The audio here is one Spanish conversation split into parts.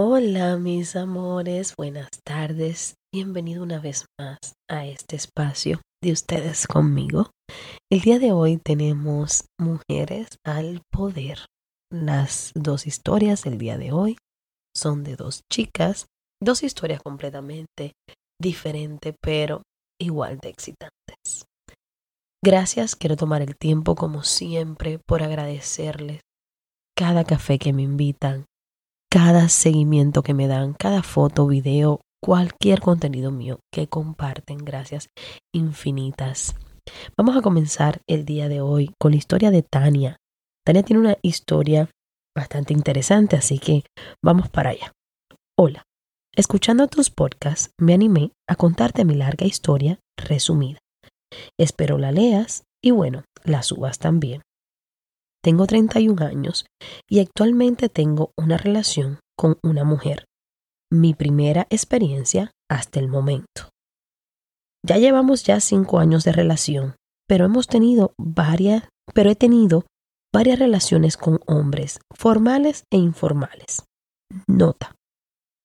Hola mis amores, buenas tardes, bienvenido una vez más a este espacio de ustedes conmigo. El día de hoy tenemos Mujeres al Poder. Las dos historias del día de hoy son de dos chicas, dos historias completamente diferentes pero igual de excitantes. Gracias, quiero tomar el tiempo como siempre por agradecerles cada café que me invitan, cada seguimiento que me dan, cada foto, video, cualquier contenido mío que comparten. Gracias infinitas. Vamos a comenzar el día de hoy con la historia de Tania. Tania tiene una historia bastante interesante, así que vamos para allá. Hola. Escuchando tus podcasts, me animé a contarte mi larga historia resumida. Espero la leas y bueno, la subas también. Tengo 31 años y actualmente tengo una relación con una mujer. Mi primera experiencia hasta el momento. Ya llevamos ya cinco años de relación, pero hemos tenido varias, pero he tenido varias relaciones con hombres, formales e informales. Nota,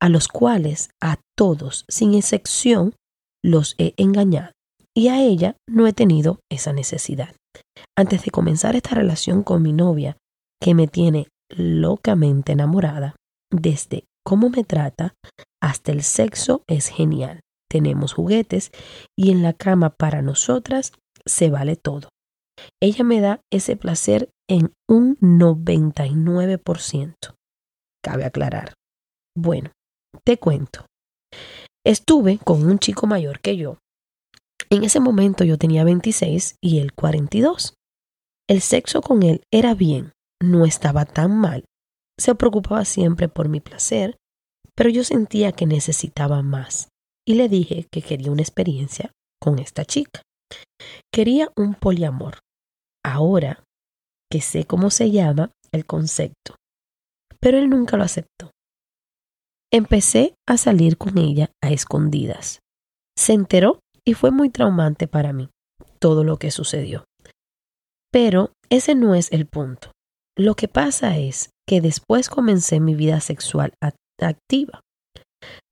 a los cuales a todos, sin excepción, los he engañado, y a ella no he tenido esa necesidad antes de comenzar esta relación con mi novia, que me tiene locamente enamorada, desde cómo me trata hasta el sexo es genial. Tenemos juguetes y en la cama para nosotras se vale todo. Ella me da ese placer en un 99%. Cabe aclarar. Bueno, te cuento. Estuve con un chico mayor que yo en ese momento yo tenía 26 y él 42. El sexo con él era bien, no estaba tan mal. Se preocupaba siempre por mi placer, pero yo sentía que necesitaba más y le dije que quería una experiencia con esta chica. Quería un poliamor. Ahora que sé cómo se llama el concepto, pero él nunca lo aceptó. Empecé a salir con ella a escondidas. Se enteró y fue muy traumante para mí todo lo que sucedió. Pero ese no es el punto. Lo que pasa es que después comencé mi vida sexual activa.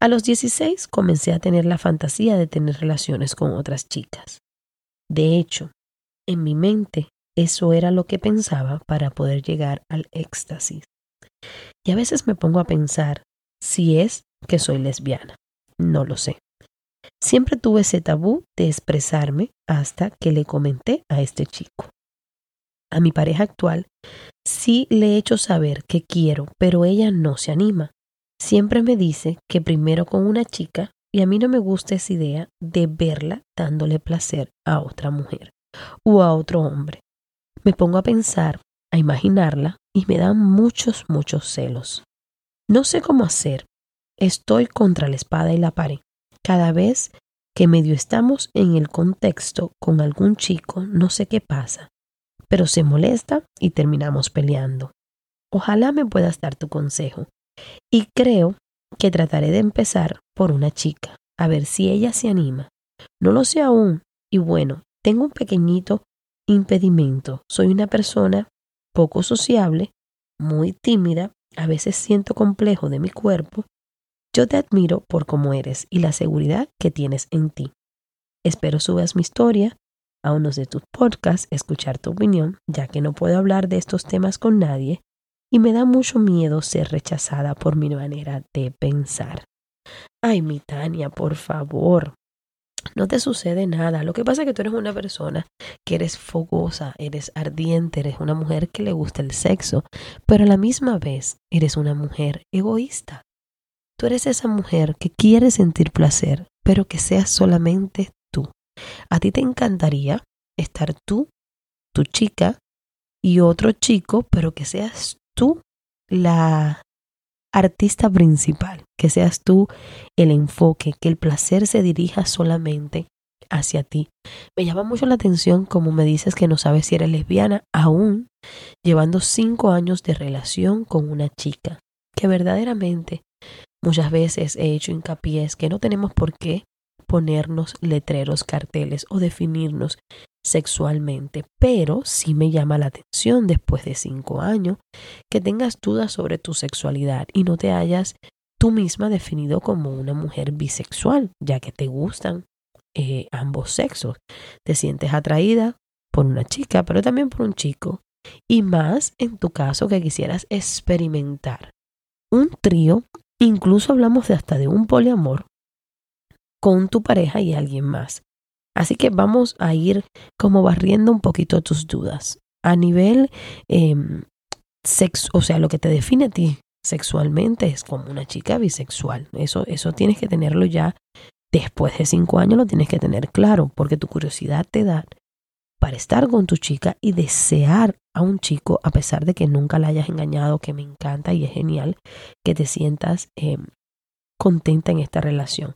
A los 16 comencé a tener la fantasía de tener relaciones con otras chicas. De hecho, en mi mente eso era lo que pensaba para poder llegar al éxtasis. Y a veces me pongo a pensar si es que soy lesbiana. No lo sé. Siempre tuve ese tabú de expresarme hasta que le comenté a este chico. A mi pareja actual sí le he hecho saber que quiero, pero ella no se anima. Siempre me dice que primero con una chica y a mí no me gusta esa idea de verla dándole placer a otra mujer o a otro hombre. Me pongo a pensar, a imaginarla y me dan muchos, muchos celos. No sé cómo hacer. Estoy contra la espada y la pared. Cada vez que medio estamos en el contexto con algún chico, no sé qué pasa, pero se molesta y terminamos peleando. Ojalá me puedas dar tu consejo. Y creo que trataré de empezar por una chica, a ver si ella se anima. No lo sé aún. Y bueno, tengo un pequeñito impedimento. Soy una persona poco sociable, muy tímida, a veces siento complejo de mi cuerpo yo te admiro por cómo eres y la seguridad que tienes en ti. Espero subas mi historia a unos de tus podcasts, escuchar tu opinión, ya que no puedo hablar de estos temas con nadie y me da mucho miedo ser rechazada por mi manera de pensar. Ay, mi Tania, por favor, no te sucede nada. Lo que pasa es que tú eres una persona que eres fogosa, eres ardiente, eres una mujer que le gusta el sexo, pero a la misma vez eres una mujer egoísta. Tú eres esa mujer que quiere sentir placer, pero que seas solamente tú. A ti te encantaría estar tú, tu chica y otro chico, pero que seas tú la artista principal, que seas tú el enfoque, que el placer se dirija solamente hacia ti. Me llama mucho la atención como me dices que no sabes si eres lesbiana, aún llevando cinco años de relación con una chica, que verdaderamente muchas veces he hecho hincapié que no tenemos por qué ponernos letreros, carteles o definirnos sexualmente, pero sí me llama la atención después de cinco años que tengas dudas sobre tu sexualidad y no te hayas tú misma definido como una mujer bisexual, ya que te gustan eh, ambos sexos. Te sientes atraída por una chica, pero también por un chico. Y más en tu caso que quisieras experimentar un trío, incluso hablamos de hasta de un poliamor con tu pareja y alguien más. Así que vamos a ir como barriendo un poquito tus dudas. A nivel eh, sexo, o sea, lo que te define a ti sexualmente es como una chica bisexual. Eso, eso tienes que tenerlo ya después de cinco años, lo tienes que tener claro, porque tu curiosidad te da para estar con tu chica y desear a un chico, a pesar de que nunca la hayas engañado, que me encanta y es genial que te sientas eh, contenta en esta relación.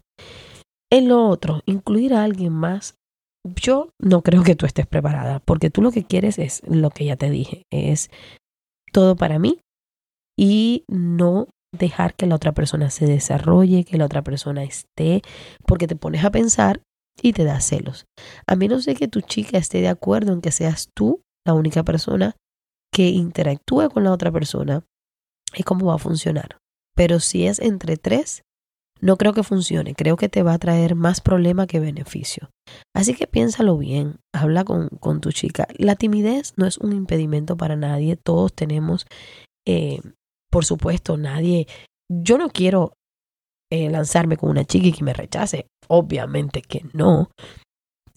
En lo otro, incluir a alguien más, yo no creo que tú estés preparada, porque tú lo que quieres es lo que ya te dije, es todo para mí y no dejar que la otra persona se desarrolle, que la otra persona esté, porque te pones a pensar y te da celos. A menos de que tu chica esté de acuerdo en que seas tú la única persona que interactúe con la otra persona, es como va a funcionar. Pero si es entre tres, no creo que funcione, creo que te va a traer más problema que beneficio. Así que piénsalo bien, habla con, con tu chica. La timidez no es un impedimento para nadie, todos tenemos, eh, por supuesto, nadie, yo no quiero eh, lanzarme con una chica y que me rechace, obviamente que no.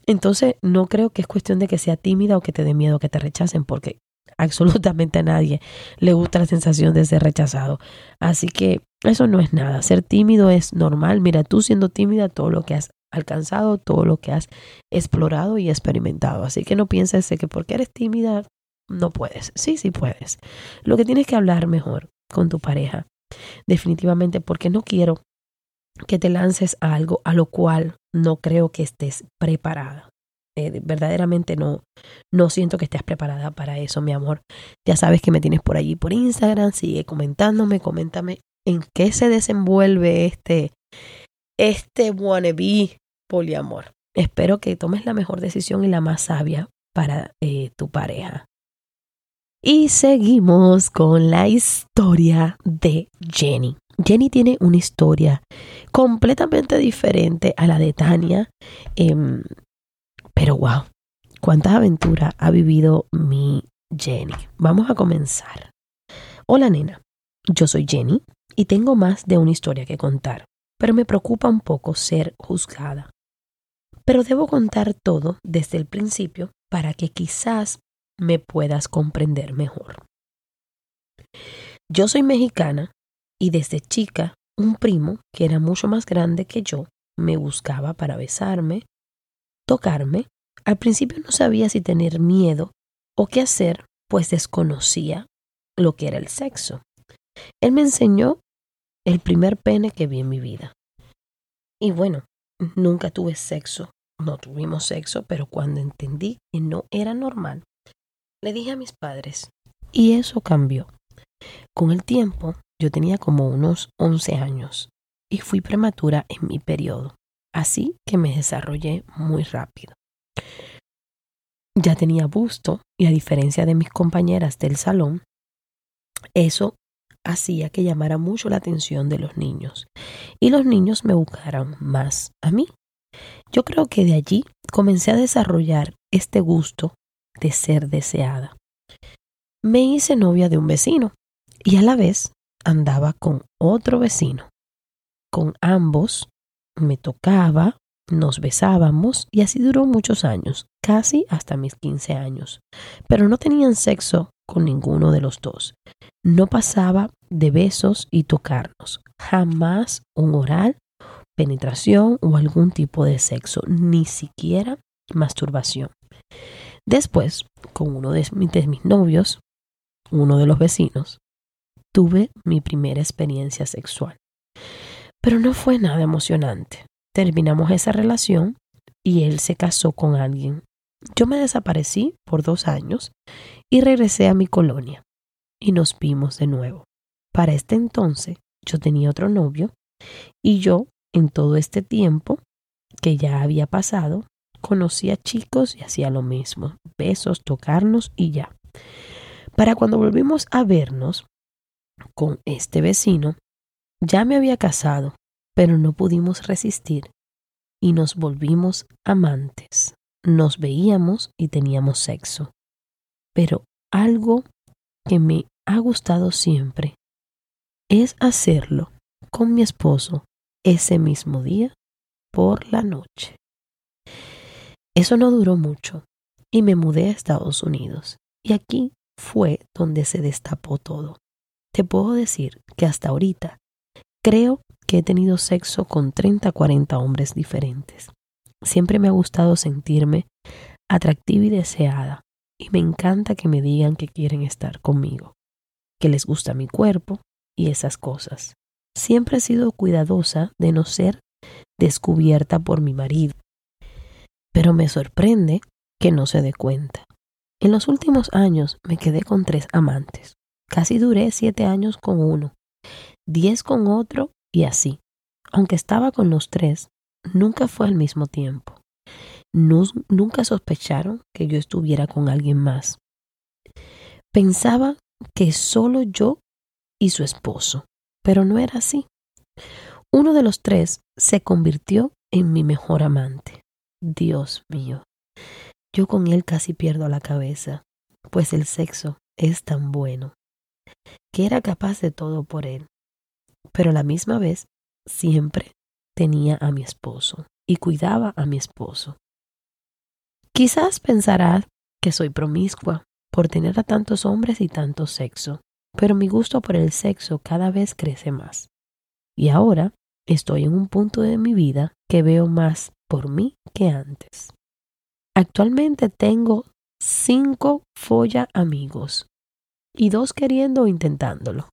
Entonces, no creo que es cuestión de que sea tímida o que te dé miedo que te rechacen, porque absolutamente a nadie le gusta la sensación de ser rechazado. Así que eso no es nada. Ser tímido es normal. Mira, tú siendo tímida, todo lo que has alcanzado, todo lo que has explorado y experimentado. Así que no pienses que porque eres tímida no puedes. Sí, sí puedes. Lo que tienes que hablar mejor con tu pareja. Definitivamente porque no quiero que te lances a algo a lo cual no creo que estés preparada. Eh, verdaderamente no, no siento que estés preparada para eso, mi amor. Ya sabes que me tienes por allí por Instagram, sigue comentándome, coméntame en qué se desenvuelve este, este wannabe poliamor. Espero que tomes la mejor decisión y la más sabia para eh, tu pareja. Y seguimos con la historia de Jenny. Jenny tiene una historia completamente diferente a la de Tania. Em, pero wow, cuántas aventuras ha vivido mi Jenny. Vamos a comenzar. Hola nena, yo soy Jenny y tengo más de una historia que contar, pero me preocupa un poco ser juzgada. Pero debo contar todo desde el principio para que quizás me puedas comprender mejor. Yo soy mexicana y desde chica un primo, que era mucho más grande que yo, me buscaba para besarme, tocarme. Al principio no sabía si tener miedo o qué hacer, pues desconocía lo que era el sexo. Él me enseñó el primer pene que vi en mi vida. Y bueno, nunca tuve sexo, no tuvimos sexo, pero cuando entendí que no era normal, le dije a mis padres, y eso cambió. Con el tiempo, yo tenía como unos 11 años y fui prematura en mi periodo. Así que me desarrollé muy rápido. Ya tenía busto y a diferencia de mis compañeras del salón, eso hacía que llamara mucho la atención de los niños y los niños me buscaran más a mí. Yo creo que de allí comencé a desarrollar este gusto de ser deseada. Me hice novia de un vecino y a la vez andaba con otro vecino. Con ambos me tocaba, nos besábamos y así duró muchos años, casi hasta mis 15 años. Pero no tenían sexo con ninguno de los dos. No pasaba de besos y tocarnos, jamás un oral, penetración o algún tipo de sexo, ni siquiera masturbación. Después, con uno de mis, de mis novios, uno de los vecinos, tuve mi primera experiencia sexual. Pero no fue nada emocionante. Terminamos esa relación y él se casó con alguien. Yo me desaparecí por dos años y regresé a mi colonia y nos vimos de nuevo. Para este entonces yo tenía otro novio y yo en todo este tiempo que ya había pasado conocía chicos y hacía lo mismo, besos, tocarnos y ya. Para cuando volvimos a vernos con este vecino, ya me había casado, pero no pudimos resistir y nos volvimos amantes. Nos veíamos y teníamos sexo. Pero algo que me ha gustado siempre es hacerlo con mi esposo ese mismo día por la noche. Eso no duró mucho y me mudé a Estados Unidos. Y aquí fue donde se destapó todo. Puedo decir que hasta ahorita creo que he tenido sexo con 30, 40 hombres diferentes. Siempre me ha gustado sentirme atractiva y deseada y me encanta que me digan que quieren estar conmigo, que les gusta mi cuerpo y esas cosas. Siempre he sido cuidadosa de no ser descubierta por mi marido, pero me sorprende que no se dé cuenta. En los últimos años me quedé con tres amantes. Casi duré siete años con uno, diez con otro y así. Aunque estaba con los tres, nunca fue al mismo tiempo. nunca sospecharon que yo estuviera con alguien más. Pensaba que solo yo y su esposo, pero no era así. Uno de los tres se convirtió en mi mejor amante. Dios mío, yo con él casi pierdo la cabeza, pues el sexo es tan bueno, que era capaz de todo por él, pero a la misma vez siempre tenía a mi esposo y cuidaba a mi esposo. Quizás pensarás que soy promiscua por tener a tantos hombres y tanto sexo, pero mi gusto por el sexo cada vez crece más. Y ahora estoy en un punto de mi vida que veo más por mí que antes. Actualmente tengo cinco folla amigos y dos queriendo o intentándolo.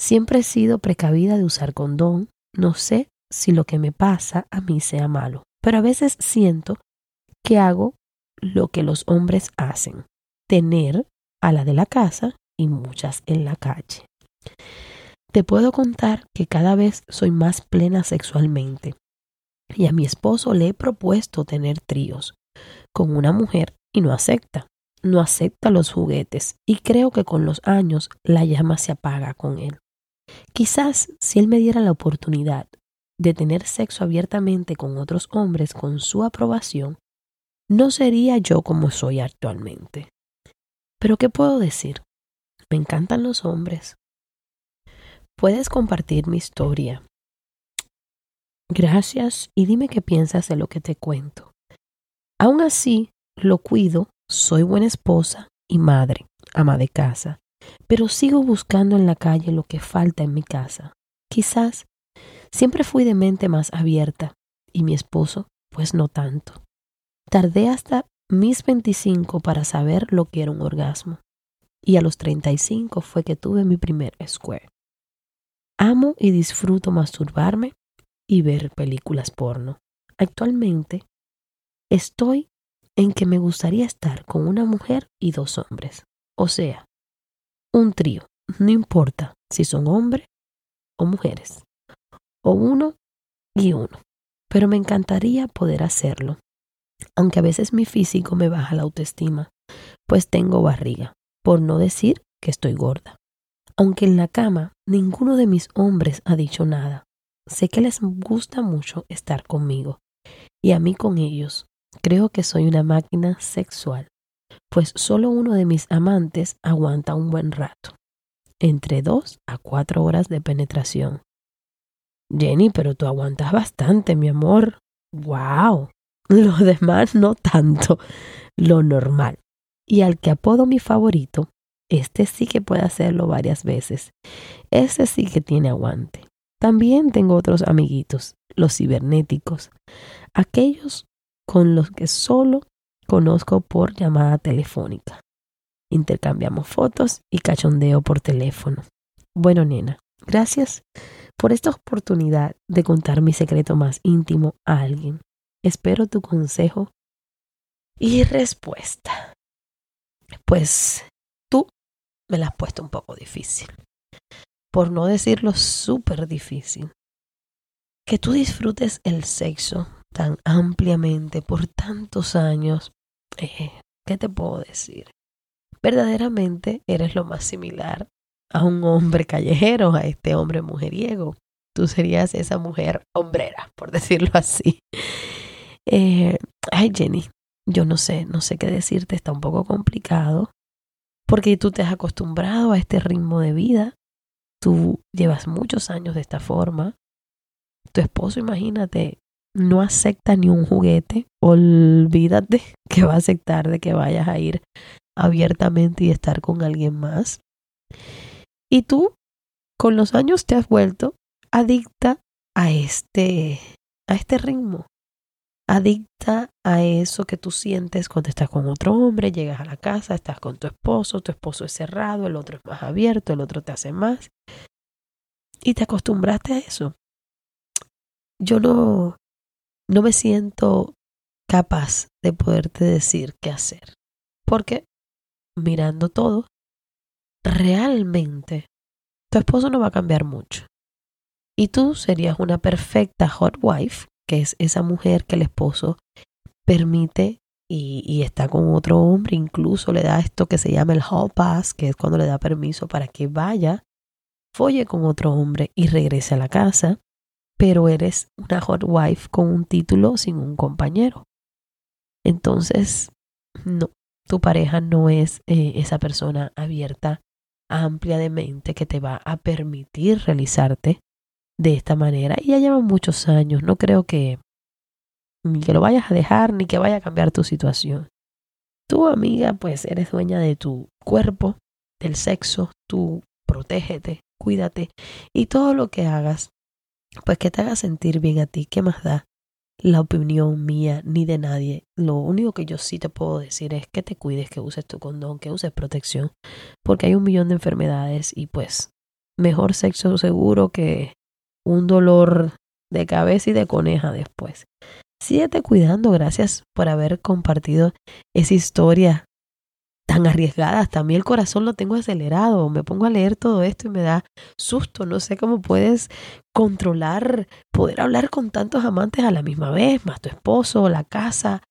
Siempre he sido precavida de usar condón. No sé si lo que me pasa a mí sea malo, pero a veces siento que hago lo que los hombres hacen, tener a la de la casa y muchas en la calle. Te puedo contar que cada vez soy más plena sexualmente y a mi esposo le he propuesto tener tríos con una mujer y no acepta. No acepta los juguetes y creo que con los años la llama se apaga con él. Quizás si él me diera la oportunidad de tener sexo abiertamente con otros hombres con su aprobación, no sería yo como soy actualmente. Pero ¿qué puedo decir? Me encantan los hombres. Puedes compartir mi historia. Gracias y dime qué piensas de lo que te cuento. Aún así, lo cuido, soy buena esposa y madre, ama de casa, pero sigo buscando en la calle lo que falta en mi casa. Quizás siempre fui de mente más abierta y mi esposo, pues no tanto. Tardé hasta mis 25 para saber lo que era un orgasmo y a los 35 fue que tuve mi primer square. Amo y disfruto masturbarme y ver películas porno. Actualmente Estoy en que me gustaría estar con una mujer y dos hombres. O sea, un trío. No importa si son hombres o mujeres. O uno y uno. Pero me encantaría poder hacerlo. Aunque a veces mi físico me baja la autoestima, pues tengo barriga, por no decir que estoy gorda. Aunque en la cama ninguno de mis hombres ha dicho nada, sé que les gusta mucho estar conmigo y a mí con ellos, Creo que soy una máquina sexual, pues solo uno de mis amantes aguanta un buen rato, entre dos a cuatro horas de penetración. Jenny, pero tú aguantas bastante, mi amor. ¡Wow! Los demás no tanto, lo normal. Y al que apodo mi favorito, este sí que puede hacerlo varias veces. Ese sí que tiene aguante. También tengo otros amiguitos, los cibernéticos, aquellos con los que solo conozco por llamada telefónica. Intercambiamos fotos y cachondeo por teléfono. Bueno, nena, gracias por esta oportunidad de contar mi secreto más íntimo a alguien. Espero tu consejo y respuesta. Pues tú me la has puesto un poco difícil. Por no decirlo súper difícil. Que tú disfrutes el sexo tan ampliamente por tantos años. Eh, ¿Qué te puedo decir? Verdaderamente eres lo más similar a un hombre callejero, a este hombre mujeriego. Tú serías esa mujer hombrera, por decirlo así. Eh, ay, Jenny, yo no sé, no sé qué decirte, está un poco complicado, porque tú te has acostumbrado a este ritmo de vida, tú llevas muchos años de esta forma, tu esposo, imagínate, no acepta ni un juguete, olvídate que va a aceptar de que vayas a ir abiertamente y estar con alguien más. Y tú, con los años, te has vuelto adicta a este, a este ritmo, adicta a eso que tú sientes cuando estás con otro hombre, llegas a la casa, estás con tu esposo, tu esposo es cerrado, el otro es más abierto, el otro te hace más. Y te acostumbraste a eso. Yo no, no me siento capaz de poderte decir qué hacer. Porque mirando todo, realmente tu esposo no va a cambiar mucho. Y tú serías una perfecta hot wife, que es esa mujer que el esposo permite y, está con otro hombre, incluso le da esto que se llama el hall pass, que es cuando le da permiso para que vaya, folle con otro hombre y regrese a la casa, pero eres una hot wife con un título sin un compañero. Entonces, no, tu pareja no es eh, esa persona abierta, amplia de mente que te va a permitir realizarte de esta manera. Y ya llevan muchos años, no creo que ni que lo vayas a dejar ni que vaya a cambiar tu situación. Tu amiga, pues eres dueña de tu cuerpo, del sexo, tú protégete, cuídate y todo lo que hagas, pues que te haga sentir bien a ti, ¿qué más da? la opinión mía ni de nadie. Lo único que yo sí te puedo decir es que te cuides, que uses tu condón, que uses protección, porque hay un millón de enfermedades y pues mejor sexo seguro que un dolor de cabeza y de coneja después. Síguete cuidando, gracias por haber compartido esa historia tan arriesgadas. También el corazón lo tengo acelerado. Me pongo a leer todo esto y me da susto. No sé cómo puedes controlar, poder hablar con tantos amantes a la misma vez, más tu esposo, la casa.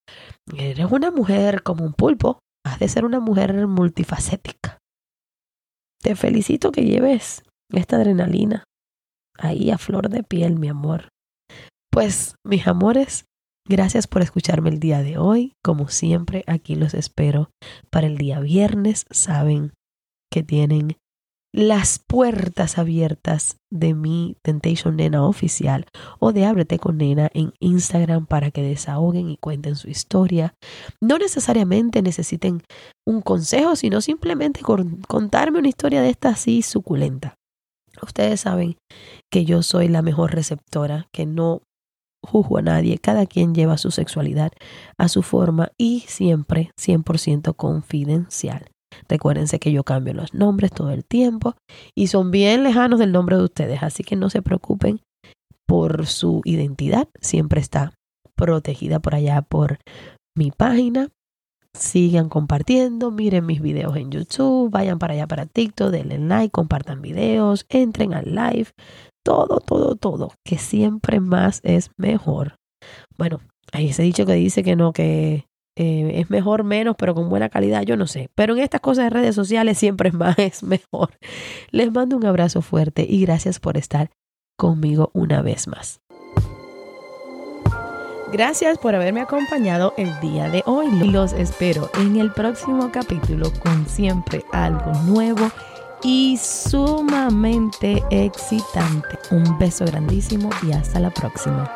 Eres una mujer como un pulpo. Has de ser una mujer multifacética. Te felicito que lleves esta adrenalina ahí a flor de piel, mi amor. Pues, mis amores, Gracias por escucharme el día de hoy. Como siempre, aquí los espero para el día viernes. Saben que tienen las puertas abiertas de mi Temptation Nena oficial o de Ábrete con Nena en Instagram para que desahoguen y cuenten su historia. No necesariamente necesiten un consejo, sino simplemente contarme una historia de esta así suculenta. Ustedes saben que yo soy la mejor receptora, que no juzgo a nadie, cada quien lleva su sexualidad a su forma y siempre 100% confidencial. Recuérdense que yo cambio los nombres todo el tiempo y son bien lejanos del nombre de ustedes, así que no se preocupen por su identidad, siempre está protegida por allá por mi página. Sigan compartiendo, miren mis videos en YouTube, vayan para allá para TikTok, denle like, compartan videos, entren al live, todo, todo, todo, que siempre más es mejor. Bueno, ahí se ha dicho que dice que no, que eh, es mejor menos, pero con buena calidad, yo no sé. Pero en estas cosas de redes sociales siempre es más es mejor. Les mando un abrazo fuerte y gracias por estar conmigo una vez más. Gracias por haberme acompañado el día de hoy. Los espero en el próximo capítulo con siempre algo nuevo y sumamente excitante. Un beso grandísimo y hasta la próxima.